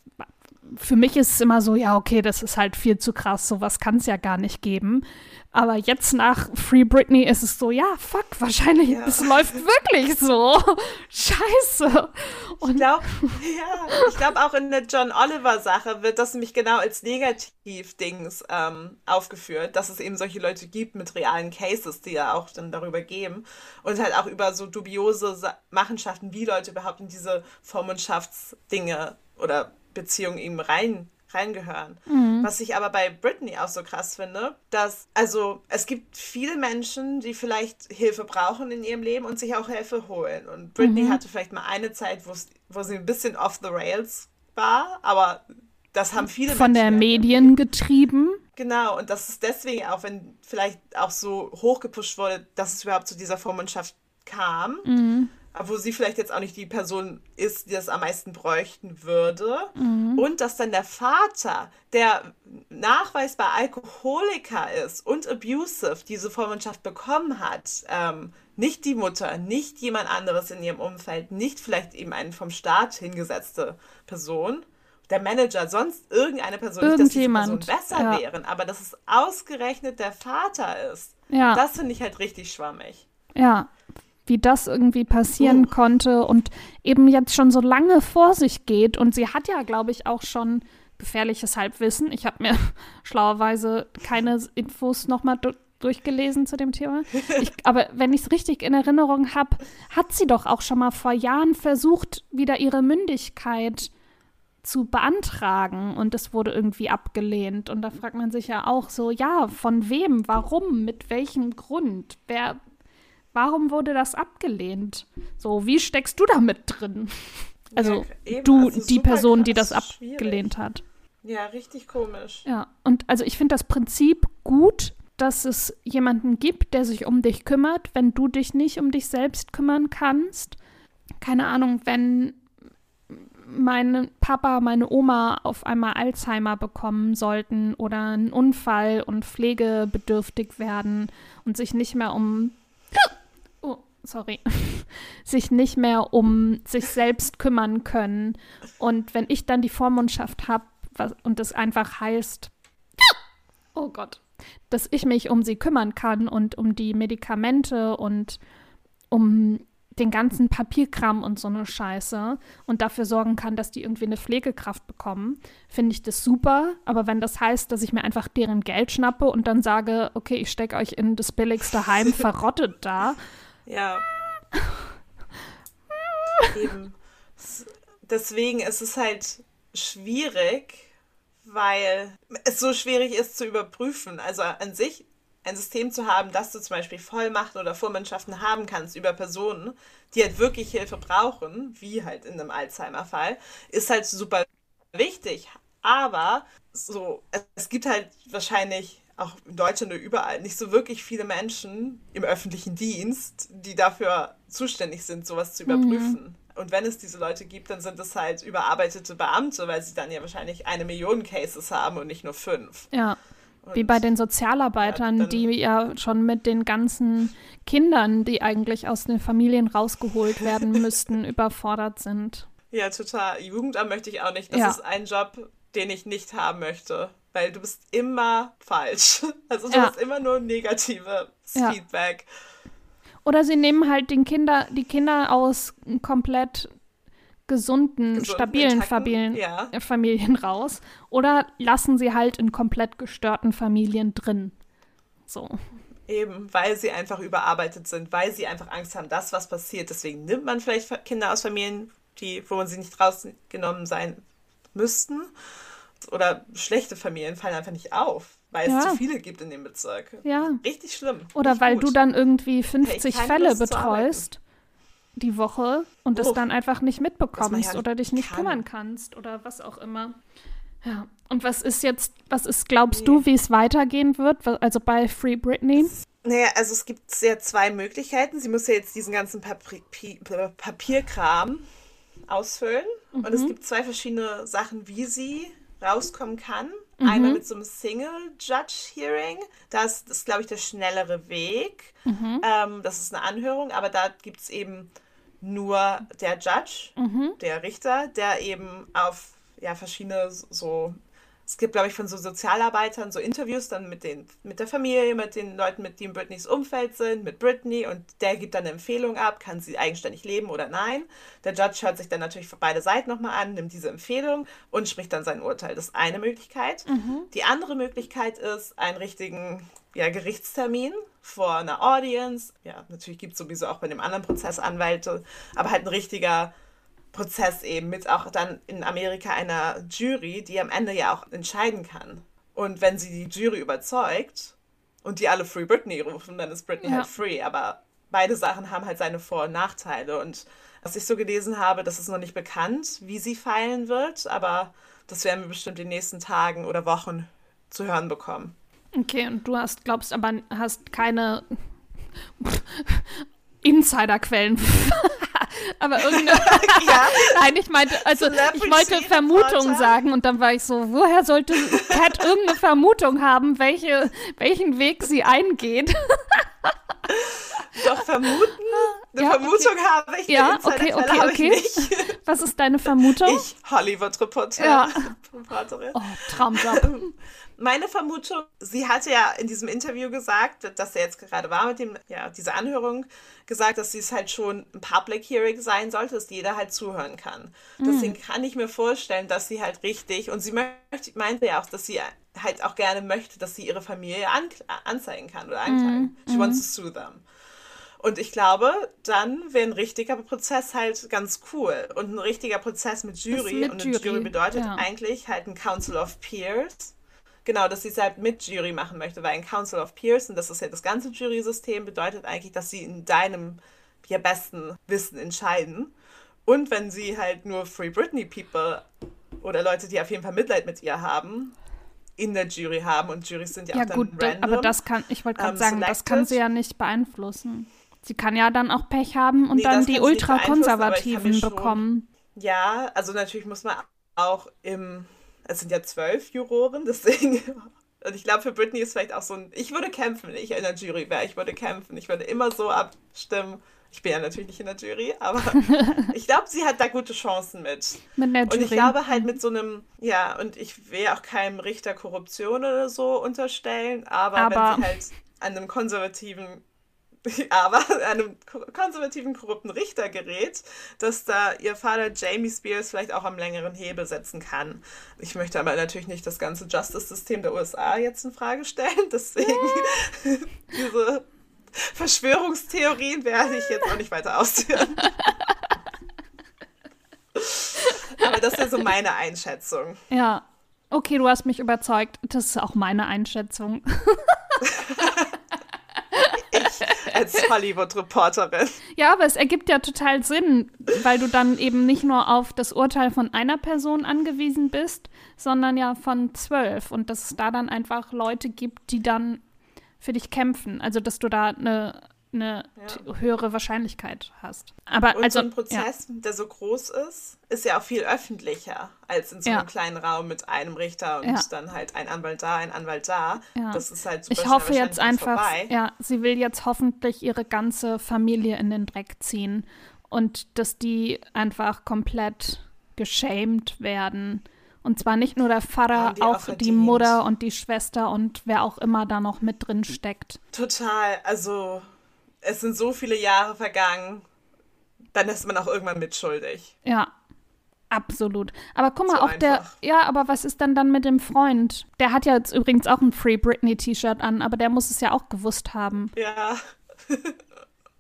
für mich ist es immer so, ja, okay, das ist halt viel zu krass, sowas kann es ja gar nicht geben. Aber jetzt nach Free Britney ist es so, ja, fuck, wahrscheinlich, Ja. es läuft wirklich so. Scheiße. Ich Und glaube, ja, ich glaube auch in der John Oliver Sache wird das nämlich genau als Negativ-Dings ähm, aufgeführt, dass es eben solche Leute gibt mit realen Cases, die ja auch dann darüber geben und halt auch über so dubiose Sa Machenschaften, wie Leute überhaupt in diese Vormundschaftsdinge oder Beziehungen eben rein reingehören. Was ich aber bei Britney auch so krass finde, dass, also es gibt viele Menschen, die vielleicht Hilfe brauchen in ihrem Leben und sich auch Hilfe holen. Und Britney hatte vielleicht mal eine Zeit, wo sie ein bisschen off the rails war, aber das haben viele von der Menschen ja Medien getrieben. Genau, und das ist deswegen auch, wenn vielleicht auch so hochgepusht wurde, dass es überhaupt zu dieser Vormundschaft kam, Mhm. Wo sie vielleicht jetzt auch nicht die Person ist, die das am meisten bräuchten würde. Mhm. Und dass dann der Vater, der nachweisbar Alkoholiker ist und abusive, diese Vormundschaft bekommen hat, ähm, nicht die Mutter, nicht jemand anderes in ihrem Umfeld, nicht vielleicht eben eine vom Staat hingesetzte Person, der Manager, sonst irgendeine Person, nicht, dass diese Irgendjemand, Person besser ja. wären, aber dass es ausgerechnet der Vater ist. Ja. Das finde ich halt richtig schwammig. Ja, wie das irgendwie passieren Uh. konnte und eben jetzt schon so lange vor sich geht. Und sie hat ja, glaube ich, auch schon gefährliches Halbwissen. Ich habe mir schlauerweise keine Infos nochmal du durchgelesen zu dem Thema. Ich, aber wenn ich es richtig in Erinnerung habe, hat sie doch auch schon mal vor Jahren versucht, wieder ihre Mündigkeit zu beantragen und es wurde irgendwie abgelehnt. Und da fragt man sich ja auch so, ja, von wem, warum, mit welchem Grund, wer, warum wurde das abgelehnt? So, wie steckst du da mit drin? Also Ja, du, also die Person, die krass, das schwierig. abgelehnt hat. Ja, richtig komisch. Ja, und also ich finde das Prinzip gut, dass es jemanden gibt, der sich um dich kümmert, wenn du dich nicht um dich selbst kümmern kannst. keine Ahnung, wenn mein Papa, meine Oma auf einmal Alzheimer bekommen sollten oder einen Unfall und pflegebedürftig werden und sich nicht mehr um sorry, sich nicht mehr um sich selbst kümmern können. Und wenn ich dann die Vormundschaft habe und das einfach heißt, oh Gott, dass ich mich um sie kümmern kann und um die Medikamente und um den ganzen Papierkram und so eine Scheiße und dafür sorgen kann, dass die irgendwie eine Pflegekraft bekommen, finde ich das super. Aber wenn das heißt, dass ich mir einfach deren Geld schnappe und dann sage, okay, ich stecke euch in das billigste Heim, verrottet da. Ja. Eben. Deswegen ist es halt schwierig, weil es so schwierig ist zu überprüfen. Also an sich ein System zu haben, dass du zum Beispiel Vollmachten oder Vormannschaften haben kannst über Personen, die halt wirklich Hilfe brauchen, wie halt in einem Alzheimer-Fall, ist halt super wichtig. Aber so, es gibt halt wahrscheinlich auch in Deutschland oder überall nicht so wirklich viele Menschen im öffentlichen Dienst, die dafür zuständig sind, sowas zu überprüfen. Mhm. Und wenn es diese Leute gibt, dann sind es halt überarbeitete Beamte, weil sie dann ja wahrscheinlich eine Million Cases haben und nicht nur fünf. Ja. Wie bei den Sozialarbeitern, ja, die ja schon mit den ganzen Kindern, die eigentlich aus den Familien rausgeholt werden müssten, überfordert sind. Ja, total. Jugendamt möchte ich auch nicht. Das ja. ist ein Job, den ich nicht haben möchte, weil du bist immer falsch. Also du ja. hast immer nur negatives Feedback. Oder sie nehmen halt den Kinder, die Kinder aus komplett gesunden, Gesunden stabilen Familien, ja. Äh, Familien raus oder lassen sie halt in komplett gestörten Familien drin. So. Eben, weil sie einfach überarbeitet sind, weil sie einfach Angst haben, dass was passiert. Deswegen nimmt man vielleicht Kinder aus Familien, die, wo man sie nicht rausgenommen sein müssten. Oder schlechte Familien fallen einfach nicht auf, weil ja. es zu viele gibt in dem Bezirk. Ja. Richtig schlimm. Oder weil gut. du dann irgendwie 50 Fälle betreust die Woche und das dann einfach nicht mitbekommst ja oder dich nicht kann. kümmern kannst oder was auch immer. Ja. Und was ist jetzt, was ist, glaubst nee. du, wie es weitergehen wird? Also bei Free Britney? Naja, also es gibt ja zwei Möglichkeiten. Sie muss ja jetzt diesen ganzen Papi Papierkram ausfüllen. Mhm. Und es gibt zwei verschiedene Sachen, wie sie rauskommen kann. Mhm. Einmal mit so einem Single-Judge-Hearing. Das ist, glaube ich, der schnellere Weg. Mhm. Ähm, das ist eine Anhörung, aber da gibt es eben nur der Judge, mhm. der Richter, der eben auf ja, verschiedene so, es gibt, glaube ich, von so Sozialarbeitern so Interviews dann mit, den, mit der Familie, mit den Leuten, mit die in Britneys Umfeld sind, mit Britney und der gibt dann eine Empfehlung ab, kann sie eigenständig leben oder nein. Der Judge hört sich dann natürlich beide Seiten nochmal an, nimmt diese Empfehlung und spricht dann sein Urteil. Das ist eine Möglichkeit. Mhm. Die andere Möglichkeit ist, einen richtigen ja, Gerichtstermin vor einer Audience. Ja, natürlich gibt es sowieso auch bei dem anderen Prozess Anwälte, aber halt ein richtiger Prozess eben mit auch dann in Amerika einer Jury, die am Ende ja auch entscheiden kann. Und wenn sie die Jury überzeugt und die alle Free Britney rufen, dann ist Britney ja. halt free. Aber beide Sachen haben halt seine Vor- und Nachteile. Und was ich so gelesen habe, das ist noch nicht bekannt, wie sie feilen wird, aber das werden wir bestimmt in den nächsten Tagen oder Wochen zu hören bekommen. Okay, und du hast, glaubst aber, hast keine Insiderquellen. Aber irgendeine. ja. Nein, ich meinte, also ich wollte Vermutung sagen und dann war ich so, woher sollte Cat irgendeine Vermutung haben, welche, welchen Weg sie eingeht? Doch vermuten? Eine ja, Vermutung okay. habe ich. Ja, okay, okay, okay. Was ist deine Vermutung? Ich, Hollywood-Reporterin. Ja. Oh, Traumjob. Meine Vermutung, sie hatte ja in diesem Interview gesagt, dass er jetzt gerade war mit dem, ja, diese Anhörung, gesagt, dass es halt schon ein Public Hearing sein sollte, dass jeder halt zuhören kann. Mhm. Deswegen kann ich mir vorstellen, dass sie halt richtig, und sie möchte, meinte ja auch, dass sie halt auch gerne möchte, dass sie ihre Familie an, anzeigen kann oder anklagen. Mhm. She mhm. wants to sue them. Und ich glaube, dann wäre ein richtiger Prozess halt ganz cool. Und ein richtiger Prozess mit Jury. Mit und eine Jury, Jury bedeutet ja. eigentlich halt ein Council of Peers Genau, dass sie es halt mit Jury machen möchte, weil ein Council of Peers, und das ist ja das ganze Jury-System, bedeutet eigentlich, dass sie in deinem ja, besten Wissen entscheiden. Und wenn sie halt nur Free Britney People oder Leute, die auf jeden Fall Mitleid mit ihr haben, in der Jury haben und Juries sind ja, ja auch dann gut, random, aber das kann, ich wollte gerade ähm, sagen, selected. das kann sie ja nicht beeinflussen. Sie kann ja dann auch Pech haben und Nee, dann die Ultrakonservativen bekommen. Ja, also natürlich muss man auch im, es sind ja zwölf Juroren, deswegen, und ich glaube für Britney ist vielleicht auch so ein, ich würde kämpfen, wenn ich in der Jury wäre, ich würde kämpfen, ich würde immer so abstimmen. Ich bin ja natürlich nicht in der Jury, aber ich glaube, sie hat da gute Chancen mit. Mit der Und ich Jury. glaube halt mit so einem, ja, und ich will auch keinem Richter Korruption oder so unterstellen, aber, Aber- wenn sie halt an einem konservativen, aber einem ko- konservativen, korrupten Richter gerät, dass da ihr Vater Jamie Spears vielleicht auch am längeren Hebel setzen kann. Ich möchte aber natürlich nicht das ganze Justice-System der USA jetzt in Frage stellen, deswegen diese Verschwörungstheorien werde ich jetzt auch nicht weiter ausführen. Aber das wäre so meine Einschätzung. Ja. Okay, du hast mich überzeugt. Das ist auch meine Einschätzung. Als Hollywood-Reporterin. Ja, aber es ergibt ja total Sinn, weil du dann eben nicht nur auf das Urteil von einer Person angewiesen bist, sondern ja von zwölf. Und dass es da dann einfach Leute gibt, die dann für dich kämpfen. Also, dass du da eine, eine t- höhere Wahrscheinlichkeit hast. Aber Und also, so ein Prozess, der so groß ist, ist ja auch viel öffentlicher als in so einem Ja. kleinen Raum mit einem Richter und Ja. dann halt ein Anwalt da, ein Anwalt da. Ja. Das ist halt Ja. super Ich hoffe jetzt einfach, vorbei. ja, sie will jetzt hoffentlich ihre ganze Familie in den Dreck ziehen und dass die einfach komplett geschämt werden. Und zwar nicht nur der Vater, die auch auch die. Mutter und die Schwester und wer auch immer da noch mit drin steckt. Total. Also, es sind so viele Jahre vergangen. Dann ist man auch irgendwann mitschuldig. Ja, absolut. Aber guck mal, So auch der, einfach. ja, aber was ist denn dann mit dem Freund? Der hat ja jetzt übrigens auch ein Free Britney T-Shirt an, aber der muss es ja auch gewusst haben. Ja.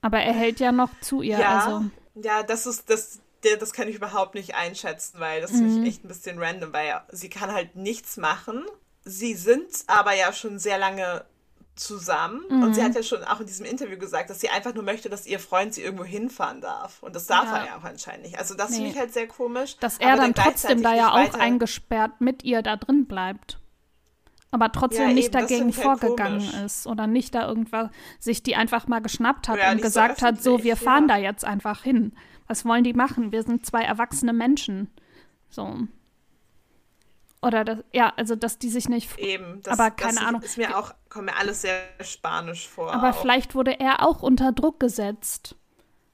Aber er hält ja noch zu ihr, Ja, also. ja, das ist das, der, das kann ich überhaupt nicht einschätzen, weil das Mhm. finde ich echt ein bisschen random, weil sie kann halt nichts machen. Sie sind aber ja schon sehr lange zusammen und Mhm. sie hat ja schon auch in diesem Interview gesagt, dass sie einfach nur möchte, dass ihr Freund sie irgendwo hinfahren darf und das darf Ja. er ja auch anscheinend nicht. Also das Nee. finde ich halt sehr komisch. Dass er aber dann trotzdem da ja auch eingesperrt mit ihr da drin bleibt. Aber trotzdem Ja, nicht eben, dagegen halt vorgegangen komisch. ist oder nicht da irgendwas sich die einfach mal geschnappt hat Ja, und nicht so gesagt hat, so, wir fahren da jetzt einfach hin. Was wollen die machen? Wir sind zwei erwachsene Menschen. So. Oder das, ja, also dass die sich nicht. Eben, das, Aber keine das Ahnung. ist mir auch, kommt mir alles sehr spanisch vor. Aber auch. vielleicht wurde er auch unter Druck gesetzt.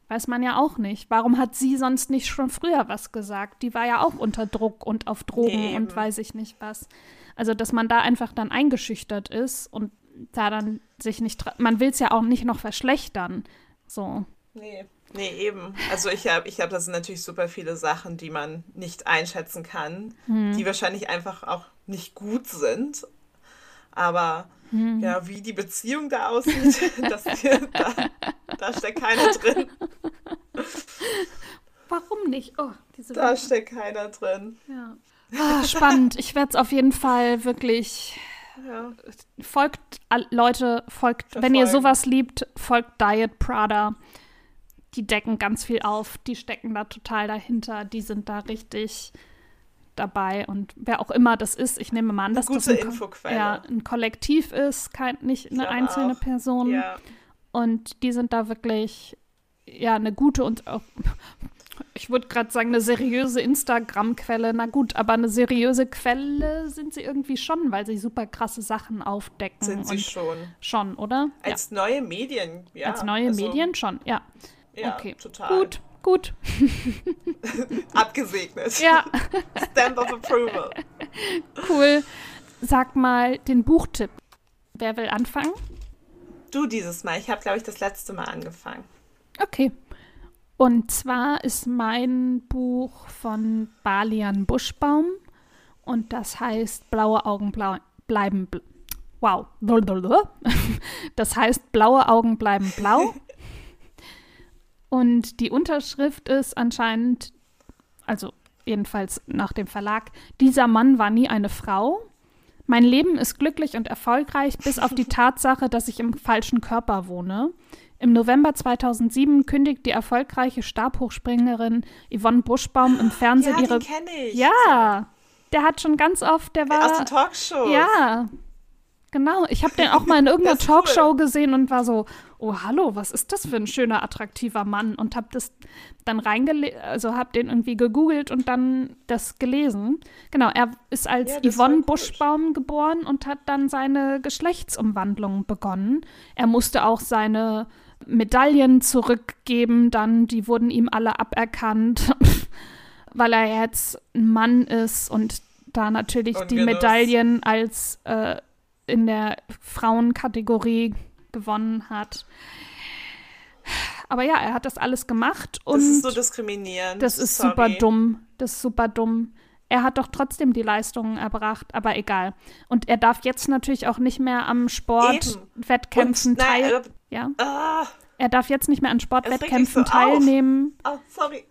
Weiß man ja auch nicht. Warum hat sie sonst nicht schon früher was gesagt? Die war ja auch unter Druck und auf Drogen Nee, und eben. weiß ich nicht was. Also, dass man da einfach dann eingeschüchtert ist und da dann sich nicht. Man will es ja auch nicht noch verschlechtern. So. Nee, nee, eben. Also ich habe, ich glaube, das sind natürlich super viele Sachen, die man nicht einschätzen kann, Hm. die wahrscheinlich einfach auch nicht gut sind. Aber Hm. ja, wie die Beziehung da aussieht, das da, da steckt keiner drin. Warum nicht? Oh, diese Da steckt keiner drin. ja. ah, Spannend. Ich werde es auf jeden Fall wirklich. Ja. Folgt, Leute, folgt, wenn ihr Verfolgen. sowas liebt, folgt Diet Prada. Die decken ganz viel auf, die stecken da total dahinter, die sind da richtig dabei und wer auch immer das ist, ich nehme mal an, dass das ein, Ko- ja, ein Kollektiv ist, kein, nicht eine einzelne auch. Person Ja, und die sind da wirklich ja eine gute und auch ich würde gerade sagen, eine seriöse Instagram-Quelle. Na gut, aber eine seriöse Quelle sind sie irgendwie schon, weil sie super krasse Sachen aufdecken. sind sie schon. Schon, oder? Als neue Medien, ja. ja. Als neue also, Medien schon, ja. Ja, okay. total. Gut, gut. Abgesegnet. Ja, Stamp of Approval. cool. Sag mal den Buchtipp. Wer will anfangen? Du dieses Mal. Ich habe, glaube ich, das letzte Mal angefangen. Okay. Und zwar ist mein Buch von Balian Buschbaum und das heißt Blaue Augen blau bleiben bl wow. Das heißt Blaue Augen bleiben blau. Und die Unterschrift ist anscheinend, also jedenfalls nach dem Verlag, dieser Mann war nie eine Frau. Mein Leben ist glücklich und erfolgreich, bis auf die Tatsache, dass ich im falschen Körper wohne. Im November 2007 kündigt die erfolgreiche Stabhochspringerin Yvonne Buschbaum im Fernsehen Ja, ihre. den kenne ich. Ja, der hat schon ganz oft, der war. Aus den Talkshows. Ja, genau. Ich habe den auch mal in irgendeiner ist cool. Talkshow gesehen und war so, oh hallo, was ist das für ein schöner, attraktiver Mann? Und habe das dann reingelesen, also habe den irgendwie gegoogelt und dann das gelesen. Genau, er ist als ja, Yvonne Buschbaum geboren und hat dann seine Geschlechtsumwandlung begonnen. Er musste auch seine Medaillen zurückgeben, dann die wurden ihm alle aberkannt, weil er jetzt ein Mann ist und da natürlich und die Medaillen als äh, in der Frauenkategorie gewonnen hat. Aber ja, er hat das alles gemacht und. Das ist so diskriminierend. Das ist Sorry. super dumm. Das ist super dumm. Er hat doch trotzdem die Leistungen erbracht, aber egal. Und er darf jetzt natürlich auch nicht mehr am Sportwettkämpfen teilnehmen. Ja. Ah, er darf jetzt nicht mehr an Sportwettkämpfen so teilnehmen. Oh, sorry.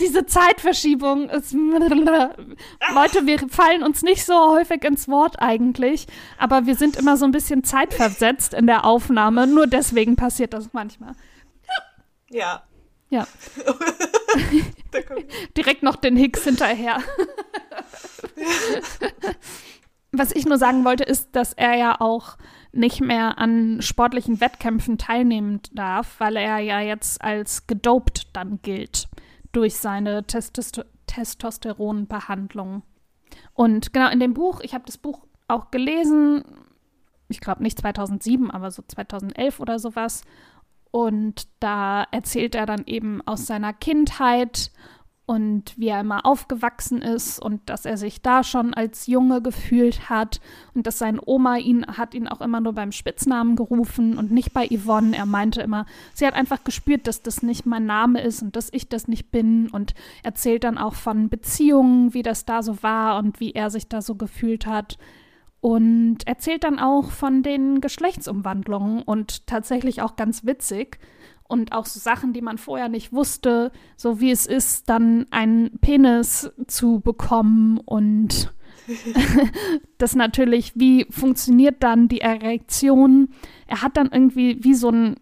Diese Zeitverschiebung ist. Leute, wir fallen uns nicht so häufig ins Wort eigentlich, aber wir sind immer so ein bisschen zeitversetzt in der Aufnahme. Nur deswegen passiert das manchmal. Ja. Ja. Direkt noch den Hicks hinterher. Was ich nur sagen wollte, ist, dass er ja auch nicht mehr an sportlichen Wettkämpfen teilnehmen darf, weil er ja jetzt als gedopt dann gilt durch seine Testoster Testosteronbehandlung. Und genau in dem Buch, ich habe das Buch auch gelesen, ich glaube nicht 2007, aber so 2011 oder sowas. Und da erzählt er dann eben aus seiner Kindheit und wie er immer aufgewachsen ist und dass er sich da schon als Junge gefühlt hat und dass seine Oma ihn hat ihn auch immer nur beim Spitznamen gerufen und nicht bei Yvonne. Er meinte immer, sie hat einfach gespürt, dass das nicht mein Name ist und dass ich das nicht bin und erzählt dann auch von Beziehungen, wie das da so war und wie er sich da so gefühlt hat. Und erzählt dann auch von den Geschlechtsumwandlungen und tatsächlich auch ganz witzig, und auch so Sachen, die man vorher nicht wusste, so wie es ist, dann einen Penis zu bekommen und das natürlich, wie funktioniert dann die Erektion? Er hat dann irgendwie wie so ein,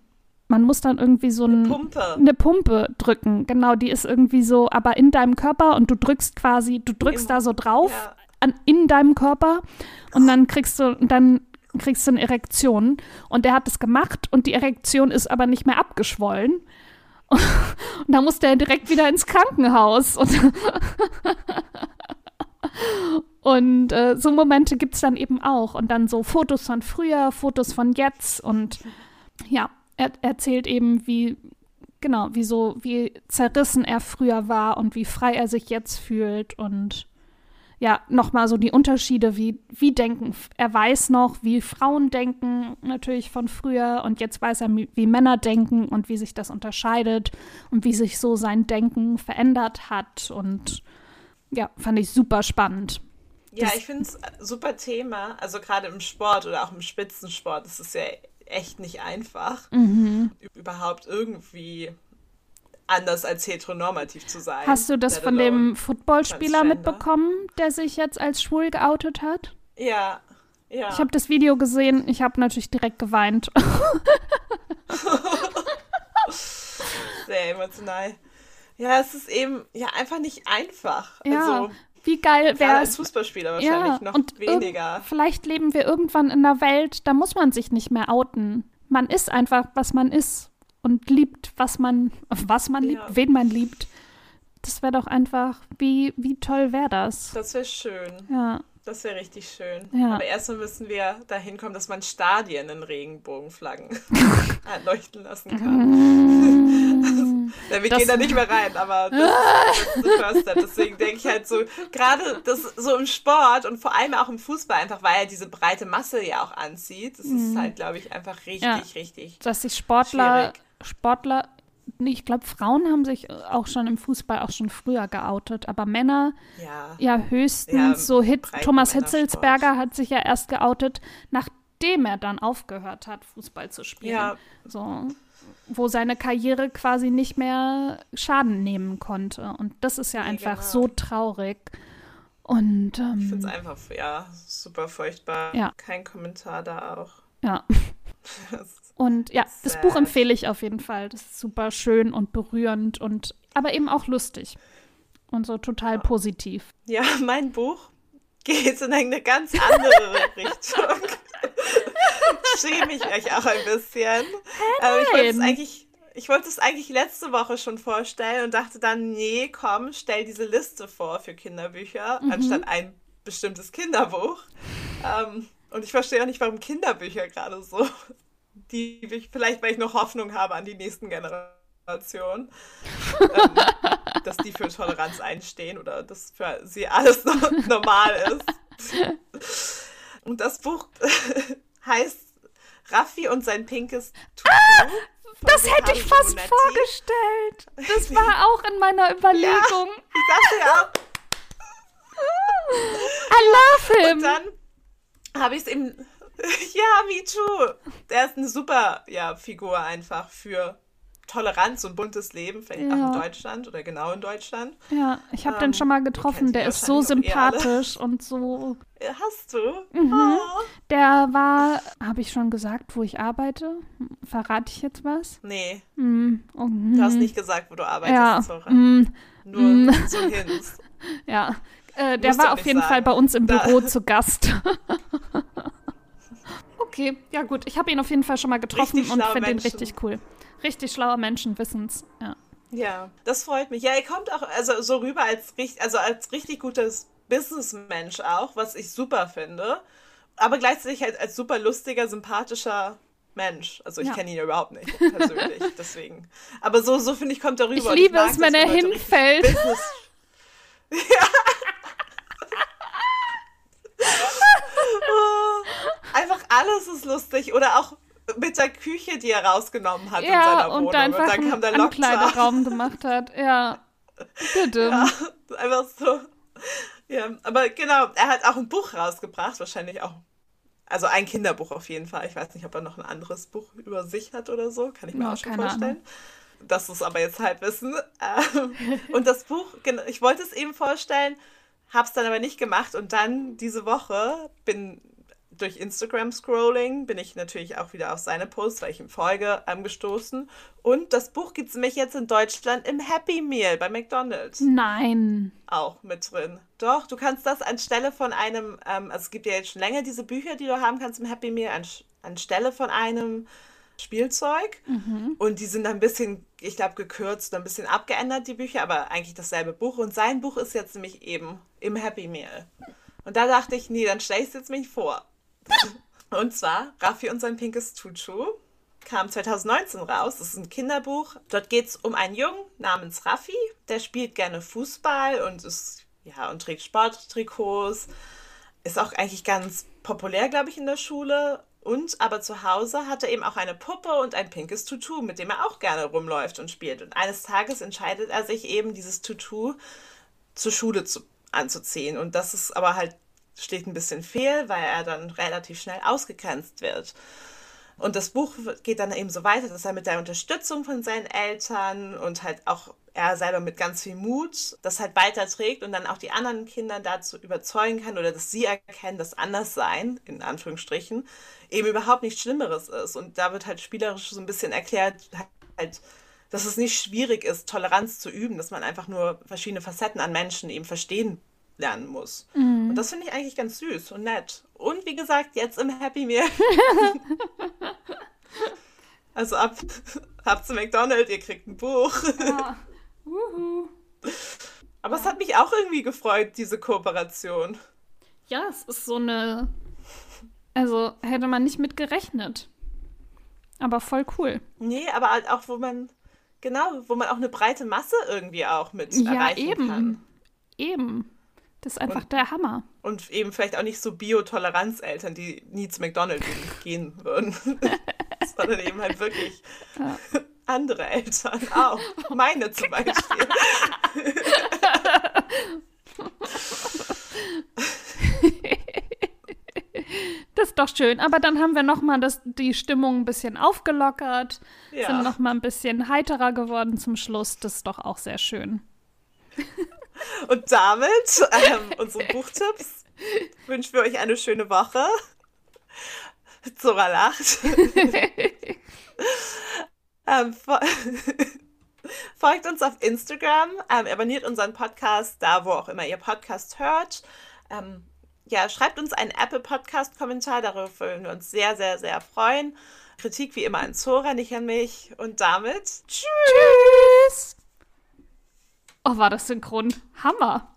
man muss dann irgendwie so ein, eine, Pumpe. eine Pumpe drücken. Genau, die ist irgendwie so, aber in deinem Körper und du drückst quasi, du drückst Im, da so drauf ja. an, in deinem Körper und dann kriegst du, dann kriegst du eine Erektion. Und er hat es gemacht und die Erektion ist aber nicht mehr abgeschwollen. Und da musste er direkt wieder ins Krankenhaus. Und, und äh, so Momente gibt es dann eben auch. Und dann so Fotos von früher, Fotos von jetzt. Und ja, er erzählt eben, wie, genau, wie so, wie zerrissen er früher war und wie frei er sich jetzt fühlt. Und ja, nochmal so die Unterschiede, wie, wie denken. Er weiß noch, wie Frauen denken, natürlich von früher, und jetzt weiß er, wie Männer denken und wie sich das unterscheidet und wie sich so sein Denken verändert hat. Und ja, fand ich super spannend. Ja, das, ich finde es super Thema. Also gerade im Sport oder auch im Spitzensport ist es ja echt nicht einfach, mhm. überhaupt irgendwie anders als heteronormativ zu sein. Hast du das von dem Footballspieler mitbekommen, der sich jetzt als schwul geoutet hat? Ja, ja. Ich habe das Video gesehen, ich habe natürlich direkt geweint. Sehr emotional. Ja, es ist eben ja einfach nicht einfach. Ja. Also, wie geil wäre als Fußballspieler wahrscheinlich ja, noch und weniger. Vielleicht leben wir irgendwann in einer Welt, da muss man sich nicht mehr outen. Man ist einfach, was man ist und liebt, was man, was man liebt, ja. wen man liebt. Das wäre doch einfach, wie, wie toll wäre das? Das wäre schön. Ja. Das wäre richtig schön. Ja. Aber erstmal müssen wir dahin kommen, dass man Stadien in Regenbogenflaggen leuchten lassen kann. ja, wir das gehen da nicht mehr rein, aber das, ist the first step. Deswegen denke ich halt so, gerade das so im Sport und vor allem auch im Fußball, einfach weil er diese breite Masse ja auch anzieht. Das ist halt, glaube ich, einfach richtig, ja. richtig. Dass sich Sportler schwierig. Sportler, ich glaube, Frauen haben sich auch schon im Fußball auch schon früher geoutet, aber Männer ja, ja höchstens ja, so Hit, Thomas Hitzelsberger hat sich ja erst geoutet, nachdem er dann aufgehört hat, Fußball zu spielen. Ja. So, wo seine Karriere quasi nicht mehr Schaden nehmen konnte. Und das ist ja einfach genau. so traurig. Und ähm, ich finde es einfach ja super furchtbar. Ja. Kein Kommentar da auch. Ja. Und ja, das Buch empfehle ich auf jeden Fall. Das ist super schön und berührend und aber eben auch lustig. Und so total positiv. Ja, mein Buch geht in eine ganz andere Richtung. schäme ich euch auch ein bisschen. Hey, ich wollte es eigentlich, ich wollte es eigentlich letzte Woche schon vorstellen und dachte dann, nee, komm, stell diese Liste vor für Kinderbücher, mhm. anstatt ein bestimmtes Kinderbuch. Ähm, und ich verstehe auch nicht, warum Kinderbücher gerade so, die vielleicht, weil ich noch Hoffnung habe an die nächsten Generationen, ähm, dass die für Toleranz einstehen oder dass für sie alles noch normal ist. Und das Buch heißt Raffi und sein pinkes Tutu. Ah, das hätte ich fast Monetti. vorgestellt. Das war auch in meiner Überlegung. Ja, ich dachte ja. I love him. Und dann habe ich es eben. Ja, me too. Der ist eine super ja, Figur einfach für Toleranz und buntes Leben, vielleicht ja. auch in Deutschland oder genau in Deutschland. Ja, ich habe ähm, den schon mal getroffen. Der ist so sympathisch und so. Hast du? Mhm. Oh. Der war, habe ich schon gesagt, wo ich arbeite? Verrate ich jetzt was? Nee. Mhm. Oh, du hast nicht gesagt, wo du arbeitest, ja. Zora. Mhm. Nur mhm. so Hints. Ja, äh, der war auf jeden sagen. Fall bei uns im Büro da. zu Gast. okay, ja gut. Ich habe ihn auf jeden Fall schon mal getroffen richtig und finde ihn richtig cool. Richtig schlauer Menschen wissen's, ja. Ja, das freut mich. Ja, er kommt auch also so rüber als, also als richtig gutes Businessmensch auch, was ich super finde. Aber gleichzeitig halt als super lustiger, sympathischer Mensch. Also ich ja. kenne ihn überhaupt nicht persönlich, deswegen. Aber so, so finde ich, kommt er rüber. Ich liebe ich es, wenn er hinfällt. ja. einfach alles ist lustig. Oder auch mit der Küche, die er rausgenommen hat ja, in seiner Wohnung. Und, einfach und dann kam der Ankleideraum gemacht hat. Ja. Bitte. Ja, einfach so. Ja, aber genau, er hat auch ein Buch rausgebracht, wahrscheinlich auch. Also ein Kinderbuch auf jeden Fall. Ich weiß nicht, ob er noch ein anderes Buch über sich hat oder so. Kann ich mir ja, auch schon vorstellen. Ahnung. Das ist aber jetzt halt wissen. Ähm, und das Buch, ich wollte es eben vorstellen, habe es dann aber nicht gemacht. Und dann diese Woche bin durch Instagram-Scrolling bin ich natürlich auch wieder auf seine Posts, weil ich ihm folge, angestoßen. Und das Buch gibt es nämlich jetzt in Deutschland im Happy Meal bei McDonald's. Nein. Auch mit drin. Doch, du kannst das anstelle von einem, ähm, also es gibt ja jetzt schon länger diese Bücher, die du haben kannst im Happy Meal, an, anstelle von einem Spielzeug. Mhm. Und die sind ein bisschen, ich glaube, gekürzt, ein bisschen abgeändert, die Bücher, aber eigentlich dasselbe Buch. Und sein Buch ist jetzt nämlich eben im Happy Meal. Und da dachte ich, nee, dann stelle ich es jetzt mich vor. Und zwar Raffi und sein pinkes Tutu kam 2019 raus. Das ist ein Kinderbuch. Dort geht es um einen Jungen namens Raffi. Der spielt gerne Fußball und ist ja und trägt Sporttrikots. Ist auch eigentlich ganz populär, glaube ich, in der Schule. Und aber zu Hause hat er eben auch eine Puppe und ein pinkes Tutu, mit dem er auch gerne rumläuft und spielt. Und eines Tages entscheidet er sich eben, dieses Tutu zur Schule zu, anzuziehen. Und das ist aber halt steht ein bisschen fehl, weil er dann relativ schnell ausgegrenzt wird. Und das Buch geht dann eben so weiter, dass er mit der Unterstützung von seinen Eltern und halt auch er selber mit ganz viel Mut das halt weiterträgt und dann auch die anderen Kinder dazu überzeugen kann oder dass sie erkennen, dass Anderssein, in Anführungsstrichen, eben überhaupt nichts Schlimmeres ist. Und da wird halt spielerisch so ein bisschen erklärt, halt, dass es nicht schwierig ist, Toleranz zu üben, dass man einfach nur verschiedene Facetten an Menschen eben verstehen lernen muss. Mhm. Und das finde ich eigentlich ganz süß und nett. Und wie gesagt, jetzt im Happy Meal. also ab, ab zu McDonald's, ihr kriegt ein Buch. Ja. Aber es hat mich auch irgendwie gefreut, diese Kooperation. Ja, es ist so eine. Also hätte man nicht mit gerechnet. Aber voll cool. Nee, aber halt auch, wo man. Genau, wo man auch eine breite Masse irgendwie auch mit ja, erreichen eben. kann. Eben. Das ist einfach und, der Hammer. Und eben vielleicht auch nicht so Biotoleranz-Eltern, die nie zu McDonald's gehen würden. Sondern eben halt wirklich ja. andere Eltern auch. Meine zum Beispiel. Das ist doch schön. Aber dann haben wir nochmal die Stimmung ein bisschen aufgelockert, ja. sind nochmal ein bisschen heiterer geworden zum Schluss. Das ist doch auch sehr schön. Und damit, ähm, unsere Buchtipps, wünschen wir euch eine schöne Woche. Zora lacht. ähm, folgt uns auf Instagram, ähm, abonniert unseren Podcast da, wo auch immer ihr Podcast hört. Ähm, ja, schreibt uns einen Apple Podcast Kommentar, darüber würden wir uns sehr, sehr, sehr freuen. Kritik wie immer an Zora, nicht an mich. Und damit tschüss. Oh, war das synchron. Hammer.